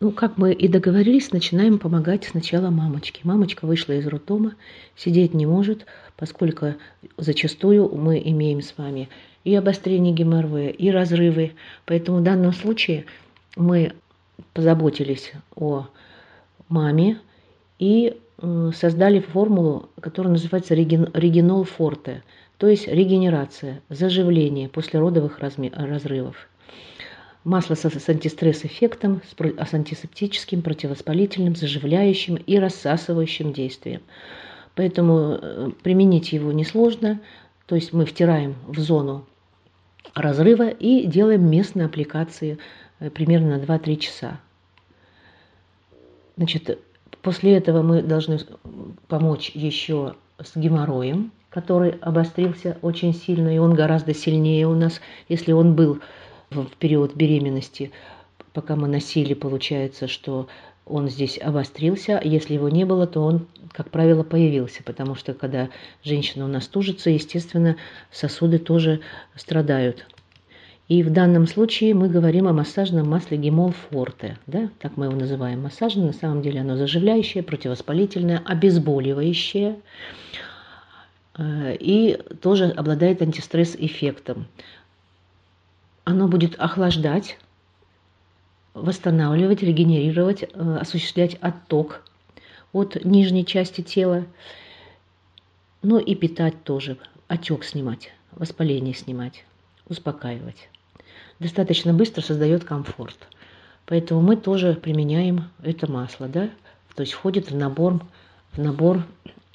Ну, как мы и договорились, начинаем помогать сначала мамочке. Мамочка вышла из роддома, сидеть не может, поскольку зачастую мы имеем с вами и обострение геморроя, и разрывы. Поэтому в данном случае мы позаботились о маме и создали формулу, которая называется регенол форте, то есть регенерация, заживление после родовых разрывов. Масло с антистресс-эффектом, с антисептическим, противовоспалительным, заживляющим и рассасывающим действием. Поэтому э, применить его несложно. То есть мы втираем в зону разрыва и делаем местные аппликации э, примерно на 2-3 часа. Значит, после этого мы должны помочь еще с геморроем, который обострился очень сильно, и он гораздо сильнее у нас, если он был в период беременности, пока мы носили, получается, что он здесь обострился. Если его не было, то он, как правило, появился, потому что когда женщина у нас тужится, естественно, сосуды тоже страдают. И в данном случае мы говорим о массажном масле Гемол Форте, да, так мы его называем массажным, на самом деле оно заживляющее, противовоспалительное, обезболивающее э, и тоже обладает антистресс-эффектом. Оно будет охлаждать, восстанавливать, регенерировать, э, осуществлять отток от нижней части тела, ну и питать тоже, отек снимать, воспаление снимать, успокаивать достаточно быстро создает комфорт. Поэтому мы тоже применяем это масло, да, то есть входит в набор, в набор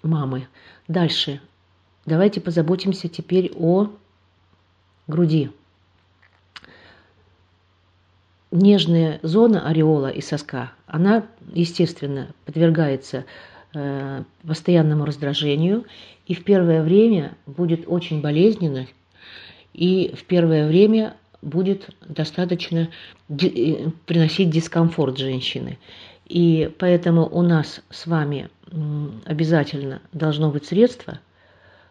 мамы. Дальше. Давайте позаботимся теперь о груди. Нежная зона ореола и соска, она, естественно, подвергается э, постоянному раздражению и в первое время будет очень болезненно, и в первое время будет достаточно э, приносить дискомфорт женщины. И поэтому у нас с вами обязательно должно быть средство,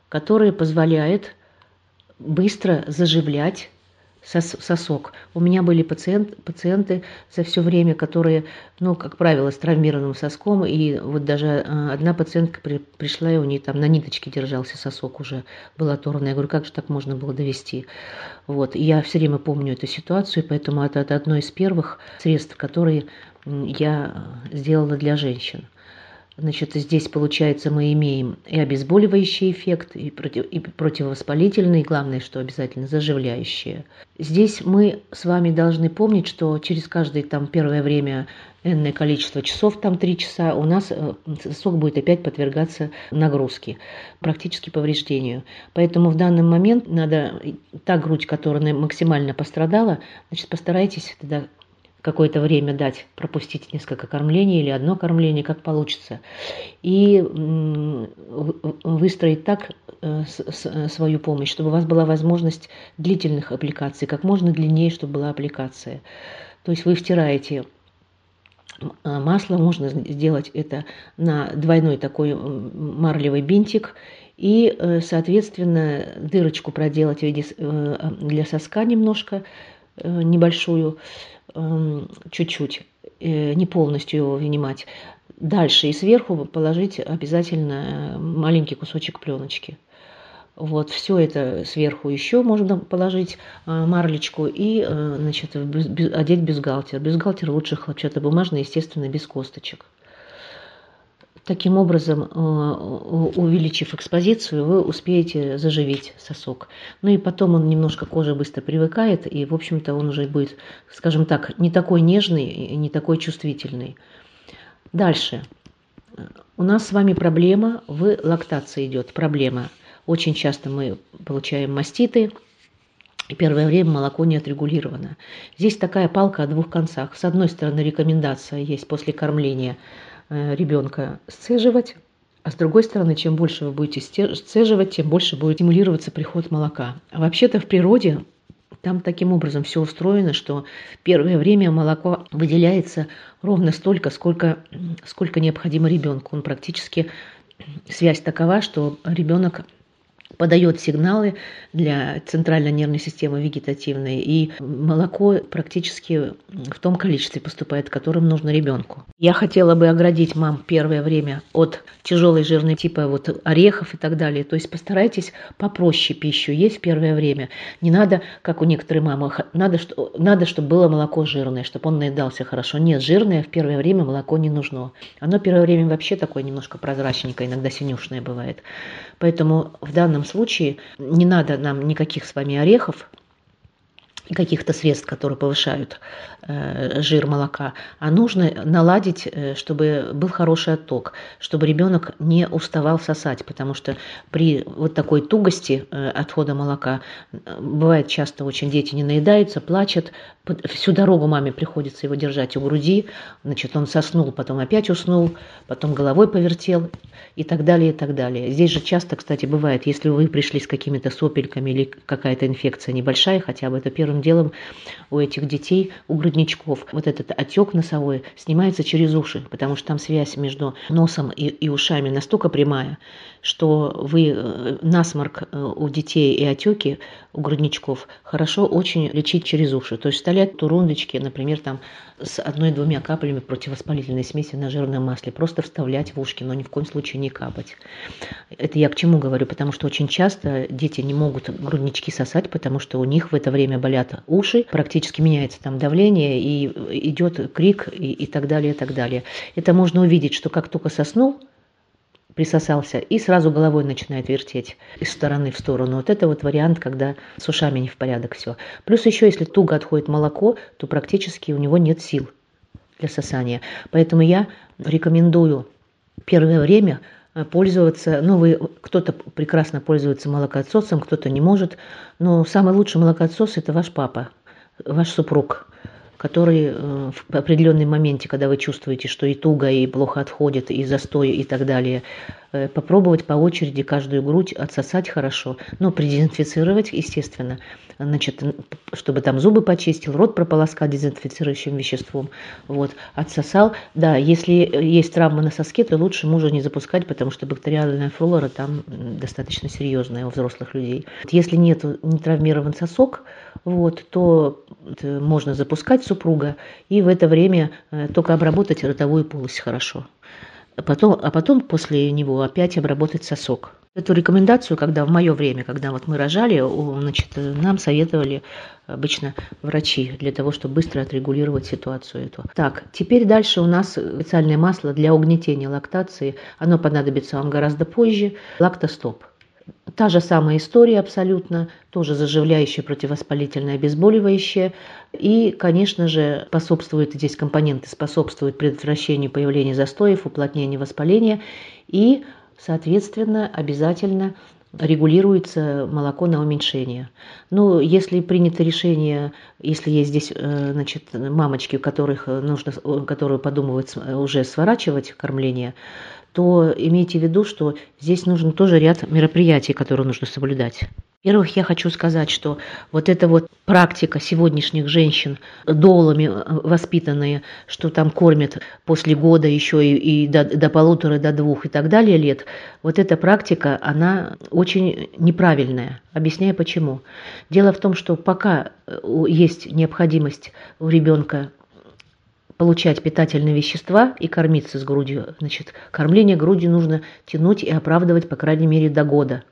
которое позволяет быстро заживлять сосок. У меня были пациент, пациенты за все время, которые, ну, как правило, с травмированным соском, и вот даже э, одна пациентка при, пришла, и у нее там на ниточке держался сосок уже, был оторван. Я говорю, как же так можно было довести? Вот, и я все время помню эту ситуацию, поэтому это, это одно из первых средств, которые я сделала для женщин. Значит, здесь, получается, мы имеем и обезболивающий эффект, и, против, и противовоспалительный, и главное, что обязательно заживляющие. Здесь мы с вами должны помнить, что через каждое там первое время энное количество часов, там три часа, у нас э, сок будет опять подвергаться нагрузке, практически повреждению. Поэтому в данный момент надо та грудь, которая максимально пострадала, значит, постарайтесь тогда какое-то время дать, пропустить несколько кормлений или одно кормление, как получится, и выстроить так э, свою помощь, чтобы у вас была возможность длительных аппликаций, как можно длиннее, чтобы была аппликация. То есть вы втираете э, масло, можно сделать это на двойной такой марлевый бинтик, и, э, соответственно, дырочку проделать виде для соска немножко, небольшую, чуть-чуть, э, не полностью его вынимать. Дальше и сверху положить обязательно э, маленький кусочек пленочки. Вот, все это сверху еще можно положить э, марлечку и значит, одеть бюстгальтер. Бюстгальтер лучше хлопчатобумажный, естественно, без косточек. Таким образом, э, увеличив экспозицию, вы успеете заживить сосок. Ну и потом он немножко кожа быстро привыкает, и, в общем-то, он уже будет, скажем так, не такой нежный не такой чувствительный. Дальше. У нас с вами проблема в лактации идет. Проблема. Очень часто мы получаем маститы, и первое время молоко не отрегулировано. Здесь такая палка о двух концах. С одной стороны, рекомендация есть после кормления – ребенка сцеживать, а с другой стороны, чем больше вы будете сцеживать, тем больше будет стимулироваться приход молока. А вообще-то в природе там таким образом все устроено, что первое время молоко выделяется ровно столько, сколько, сколько необходимо ребенку. Он практически связь такова, что ребенок подает сигналы для центральной нервной системы вегетативной, и молоко практически в том количестве поступает, которым нужно ребенку. Я хотела бы оградить мам первое время от тяжелой жирной типа вот орехов и так далее. То есть постарайтесь попроще пищу есть первое время. Не надо, как у некоторых мам, надо, что, надо, чтобы было молоко жирное, чтобы он наедался хорошо. Нет, жирное в первое время молоко не нужно. Оно первое время вообще такое немножко прозрачненькое, иногда синюшное бывает. Поэтому в данном случае не надо нам никаких с вами орехов, каких-то средств, которые повышают э, жир молока, а нужно наладить, э, чтобы был хороший отток, чтобы ребенок не уставал сосать, потому что при вот такой тугости э, отхода молока бывает часто очень дети не наедаются, плачут, всю дорогу маме приходится его держать у груди, значит, он соснул, потом опять уснул, потом головой повертел и так далее, и так далее. Здесь же часто, кстати, бывает, если вы пришли с какими-то сопельками или какая-то инфекция небольшая, хотя бы это первым делом у этих детей, у грудничков, вот этот отек носовой снимается через уши, потому что там связь между носом и, и ушами настолько прямая, что вы э, насморк э, у детей и отеки у грудничков хорошо очень лечить через уши. То есть вставлять турундочки, например, там с одной-двумя каплями противовоспалительной смеси на жирном масле. Просто вставлять в ушки, но ни в коем случае не капать. Это я к чему говорю? Потому что очень часто дети не могут груднички сосать, потому что у них в это время болят уши, практически меняется там давление, и идет крик и, и так далее, и так далее. Это можно увидеть, что как только соснул, присосался и сразу головой начинает вертеть из стороны в сторону. Вот это вот вариант, когда с ушами не в порядок все. Плюс еще, если туго отходит молоко, то практически у него нет сил для сосания. Поэтому я рекомендую первое время э, пользоваться, ну, вы, кто-то прекрасно пользуется молокоотсосом, кто-то не может, но самый лучший молокоотсос – это ваш папа, ваш супруг который э, в определенный моменте, когда вы чувствуете, что и туго, и плохо отходит, и застой, и так далее, попробовать по очереди каждую грудь отсосать хорошо, ну, продезинфицировать, естественно, значит, чтобы там зубы почистил, рот прополоскать дезинфицирующим веществом, вот, отсосал. Да, если есть травма на соске, то лучше мужа не запускать, потому что бактериальная флора там достаточно серьезная у взрослых людей. Если нет, не травмирован сосок, вот, то можно запускать супруга и в это время э, только обработать ротовую полость хорошо. Потом, а потом после него опять обработать сосок. Эту рекомендацию, когда в мое время, когда вот мы рожали, значит, нам советовали обычно врачи для того, чтобы быстро отрегулировать ситуацию эту. Так, теперь дальше у нас специальное масло для угнетения лактации. Оно понадобится вам гораздо позже. Лактостоп. Та же самая история абсолютно, тоже заживляющее, противовоспалительное, обезболивающее. И, конечно же, способствуют, здесь компоненты способствуют предотвращению появления застоев, уплотнению воспаления и, соответственно, обязательно регулируется молоко на уменьшение. Ну, если принято решение, если есть здесь, э, значит, мамочки, у которых нужно, которые подумывают уже сворачивать кормление, то имейте в виду, что здесь нужен тоже ряд мероприятий, которые нужно соблюдать. Во-первых, я хочу сказать, что вот эта вот практика сегодняшних женщин, долами э, воспитанные, что там кормят после года еще и, и до, до полутора, до двух и так далее лет, вот эта практика, она очень неправильная. Объясняю почему. Дело в том, что пока э, есть необходимость у ребенка получать питательные вещества и кормиться с грудью. Значит, кормление грудью нужно тянуть и оправдывать, по крайней мере, до года.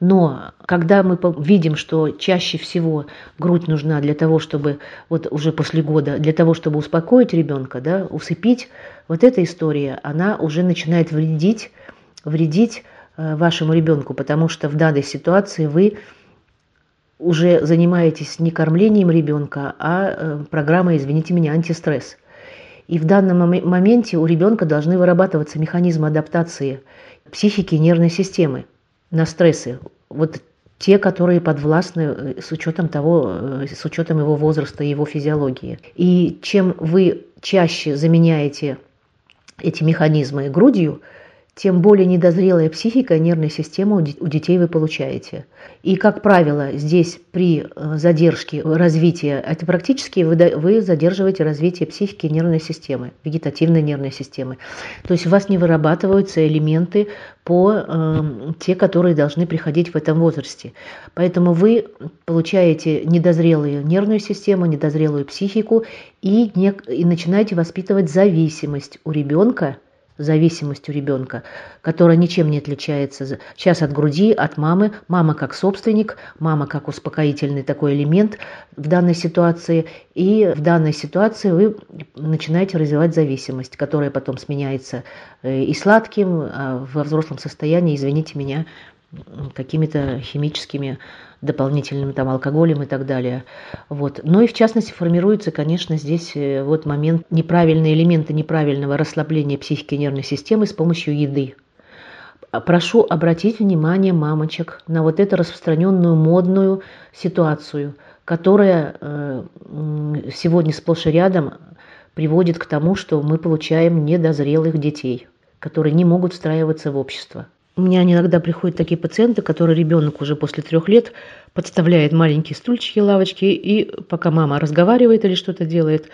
Но когда мы видим, что чаще всего грудь нужна для того, чтобы вот уже после года, для того, чтобы успокоить ребенка, да, усыпить, вот эта история, она уже начинает вредить, вредить э, вашему ребенку, потому что в данной ситуации вы уже занимаетесь не кормлением ребенка, а э, программой, извините меня, антистресс. И в данном моменте у ребенка должны вырабатываться механизмы адаптации психики и нервной системы на стрессы. Вот те, которые подвластны э, с учетом того, э, с учетом его возраста и его физиологии. И чем вы чаще заменяете эти механизмы грудью, тем более недозрелая психика и нервная система у детей вы получаете. И, как правило, здесь при э, задержке развития, это практически вы задерживаете развитие психики и нервной системы, вегетативной нервной системы. То есть у вас не вырабатываются элементы по э, те, которые должны приходить в этом возрасте. Поэтому вы получаете недозрелую нервную систему, недозрелую психику и, не, и начинаете воспитывать зависимость у ребенка зависимость у ребенка, которая ничем не отличается сейчас от груди, от мамы. Мама как собственник, мама как успокоительный такой элемент в данной ситуации. И в данной ситуации вы начинаете развивать зависимость, которая потом сменяется э, и сладким, а во взрослом состоянии, извините меня, какими-то химическими дополнительным там алкоголем и так далее. Вот. Но и в частности формируется, конечно, здесь э, вот момент неправильные элементы неправильного расслабления психики нервной системы с помощью еды. Прошу обратить внимание мамочек на вот эту распространенную модную ситуацию, которая э, сегодня сплошь и рядом приводит к тому, что мы получаем недозрелых детей, которые не могут встраиваться в общество. У меня иногда приходят такие пациенты, которые ребенок уже после трех лет подставляет маленькие стульчики, лавочки, и пока мама разговаривает или что-то делает,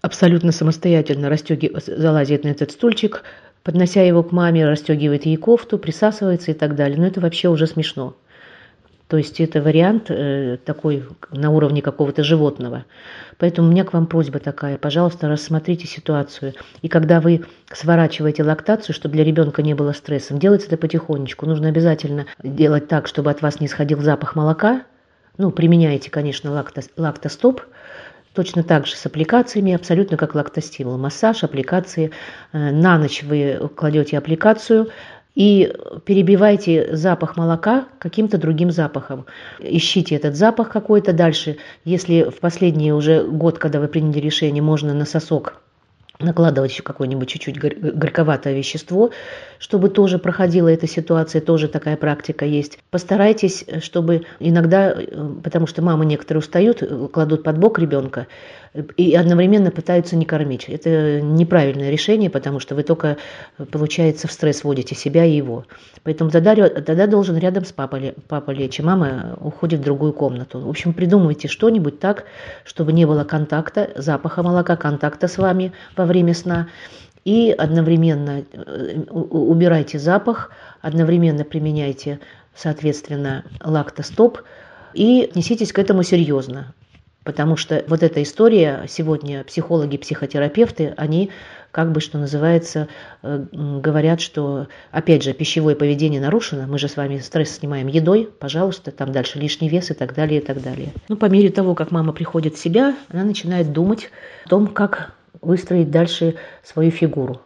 абсолютно самостоятельно расстегивает, залазит на этот стульчик, поднося его к маме, расстегивает ей кофту, присасывается и так далее. Но это вообще уже смешно. То есть это вариант э, такой на уровне какого-то животного. Поэтому у меня к вам просьба такая, пожалуйста, рассмотрите ситуацию. И когда вы сворачиваете лактацию, чтобы для ребенка не было стрессом, делайте это потихонечку. Нужно обязательно делать так, чтобы от вас не исходил запах молока. Ну, применяете, конечно, лакто, лактостоп, Точно так же с аппликациями, абсолютно как лактостимул. Массаж, аппликации. Э, на ночь вы кладете аппликацию, и перебивайте запах молока каким-то другим запахом. Ищите этот запах какой-то дальше. Если в последний уже год, когда вы приняли решение, можно на сосок накладывать еще какое-нибудь чуть-чуть горьковатое вещество, чтобы тоже проходила эта ситуация, тоже такая практика есть. Постарайтесь, чтобы иногда, э, потому что мамы некоторые устают, э, кладут под бок ребенка, и одновременно пытаются не кормить. Это неправильное решение, потому что вы только, получается, в стресс вводите себя и его. Поэтому тогда, тогда должен рядом с папой, папа лечь, и мама уходит в другую комнату. В общем, придумывайте что-нибудь так, чтобы не было контакта, запаха молока, контакта с вами во время сна. И одновременно э, убирайте запах, одновременно применяйте, соответственно, лактостоп, и неситесь к этому серьезно. Потому что вот эта история, сегодня психологи, психотерапевты, они как бы, что называется, э, говорят, что, опять же, пищевое поведение нарушено, мы же с вами стресс снимаем едой, пожалуйста, там дальше лишний вес и так далее, и так далее. Ну, по мере того, как мама приходит в себя, она начинает думать о том, как выстроить дальше свою фигуру.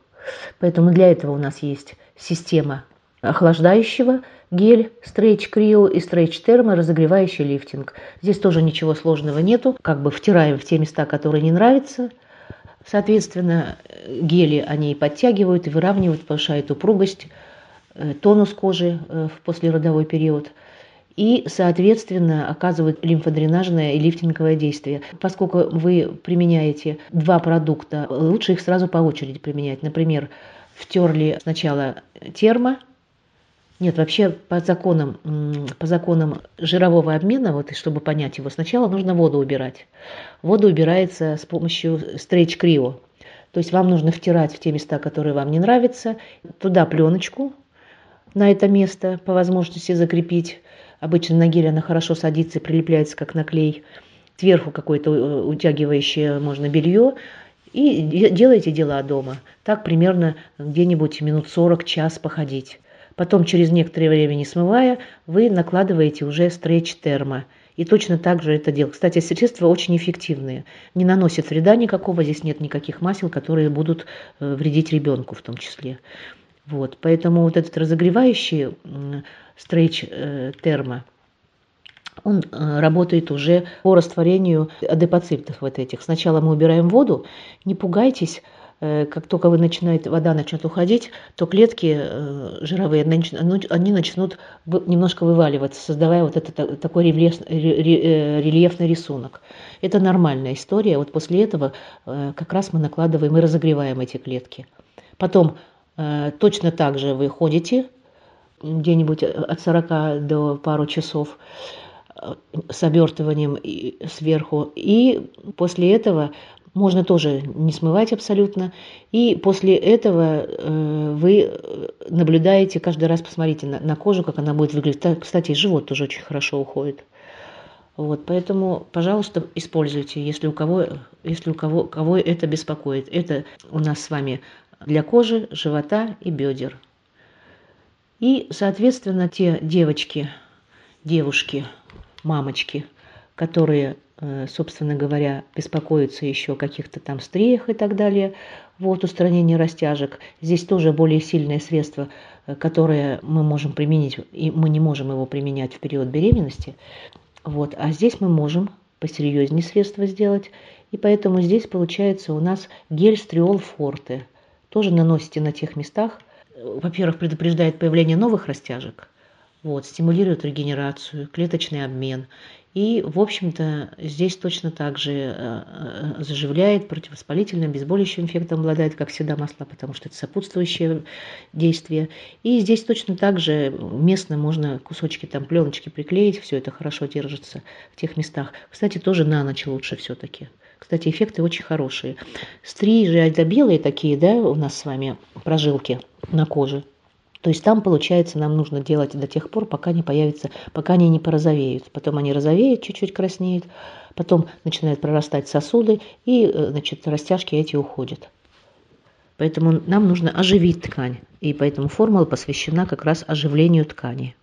Поэтому для этого у нас есть система охлаждающего гель, стрейч крио и стрейч термо, разогревающий лифтинг. Здесь тоже ничего сложного нету. Как бы втираем в те места, которые не нравятся. Соответственно, гели они подтягивают и выравнивают, повышают упругость, э, тонус кожи э, в послеродовой период и, соответственно, оказывают лимфодренажное и лифтинговое действие. Поскольку вы применяете два продукта, лучше их сразу по очереди применять. Например, втерли сначала термо, нет, вообще по законам, по законам жирового обмена, вот чтобы понять его, сначала нужно воду убирать. Вода убирается с помощью стрейч крио. То есть вам нужно втирать в те места, которые вам не нравятся, туда пленочку на это место по возможности закрепить. Обычно на гель она хорошо садится прилепляется как на клей. Сверху какое-то э, утягивающее можно белье. И делайте дела дома. Так примерно где-нибудь минут 40, час походить. Потом, через некоторое время не смывая, вы накладываете уже стрейч термо. И точно так же это делать. Кстати, средства очень эффективные. Не наносят вреда никакого, здесь нет никаких масел, которые будут э, вредить ребенку в том числе. Вот, поэтому вот этот разогревающий стрейч э, термо, он э, работает уже по растворению адепоцитов вот этих. Сначала мы убираем воду, не пугайтесь, Э, как только вы начинаете, вода начнет уходить, то клетки жировые, они начнут немножко вываливаться, создавая вот этот такой рельеф, рельефный рисунок. Это нормальная история. Вот после этого как раз мы накладываем и разогреваем эти клетки. Потом точно так же вы ходите где-нибудь от 40 до пару часов э, с обертыванием сверху. И после этого можно тоже не смывать абсолютно. И после этого э, вы наблюдаете, каждый раз посмотрите на, на кожу, как она будет выглядеть. Кстати, живот тоже очень хорошо уходит. Вот, поэтому, пожалуйста, используйте, если у кого, если у кого, кого это беспокоит. Это у нас с вами для кожи, живота и бедер. И, соответственно, те девочки, девушки, мамочки, которые, э, собственно говоря, беспокоятся еще о каких-то там стриях и так далее, вот устранение растяжек. Здесь тоже более сильное средство, э, которое мы можем применить, и мы не можем его применять в период беременности. Вот. А здесь мы можем посерьезнее средства сделать. И поэтому здесь получается у нас гель стриол форте. Тоже наносите на тех местах. Во-первых, предупреждает появление новых растяжек. Вот, стимулирует регенерацию, клеточный обмен. И, в общем-то, здесь точно так же э, э, заживляет, противовоспалительным, обезболивающим эффектом обладает, как всегда, масла, потому что это сопутствующее действие. И здесь точно так же местно можно кусочки там пленочки приклеить, все это хорошо держится в тех местах. Кстати, тоже на ночь лучше все-таки. Кстати, эффекты очень хорошие. Стрижи, это белые такие, да, у нас с вами прожилки на коже. То есть там, получается, нам нужно делать до тех пор, пока не появятся, пока они не порозовеют. Потом они розовеют, чуть-чуть краснеют, потом начинают прорастать сосуды, и, э, значит, растяжки эти уходят. Поэтому нам нужно оживить ткань, и поэтому формула посвящена как раз оживлению ткани.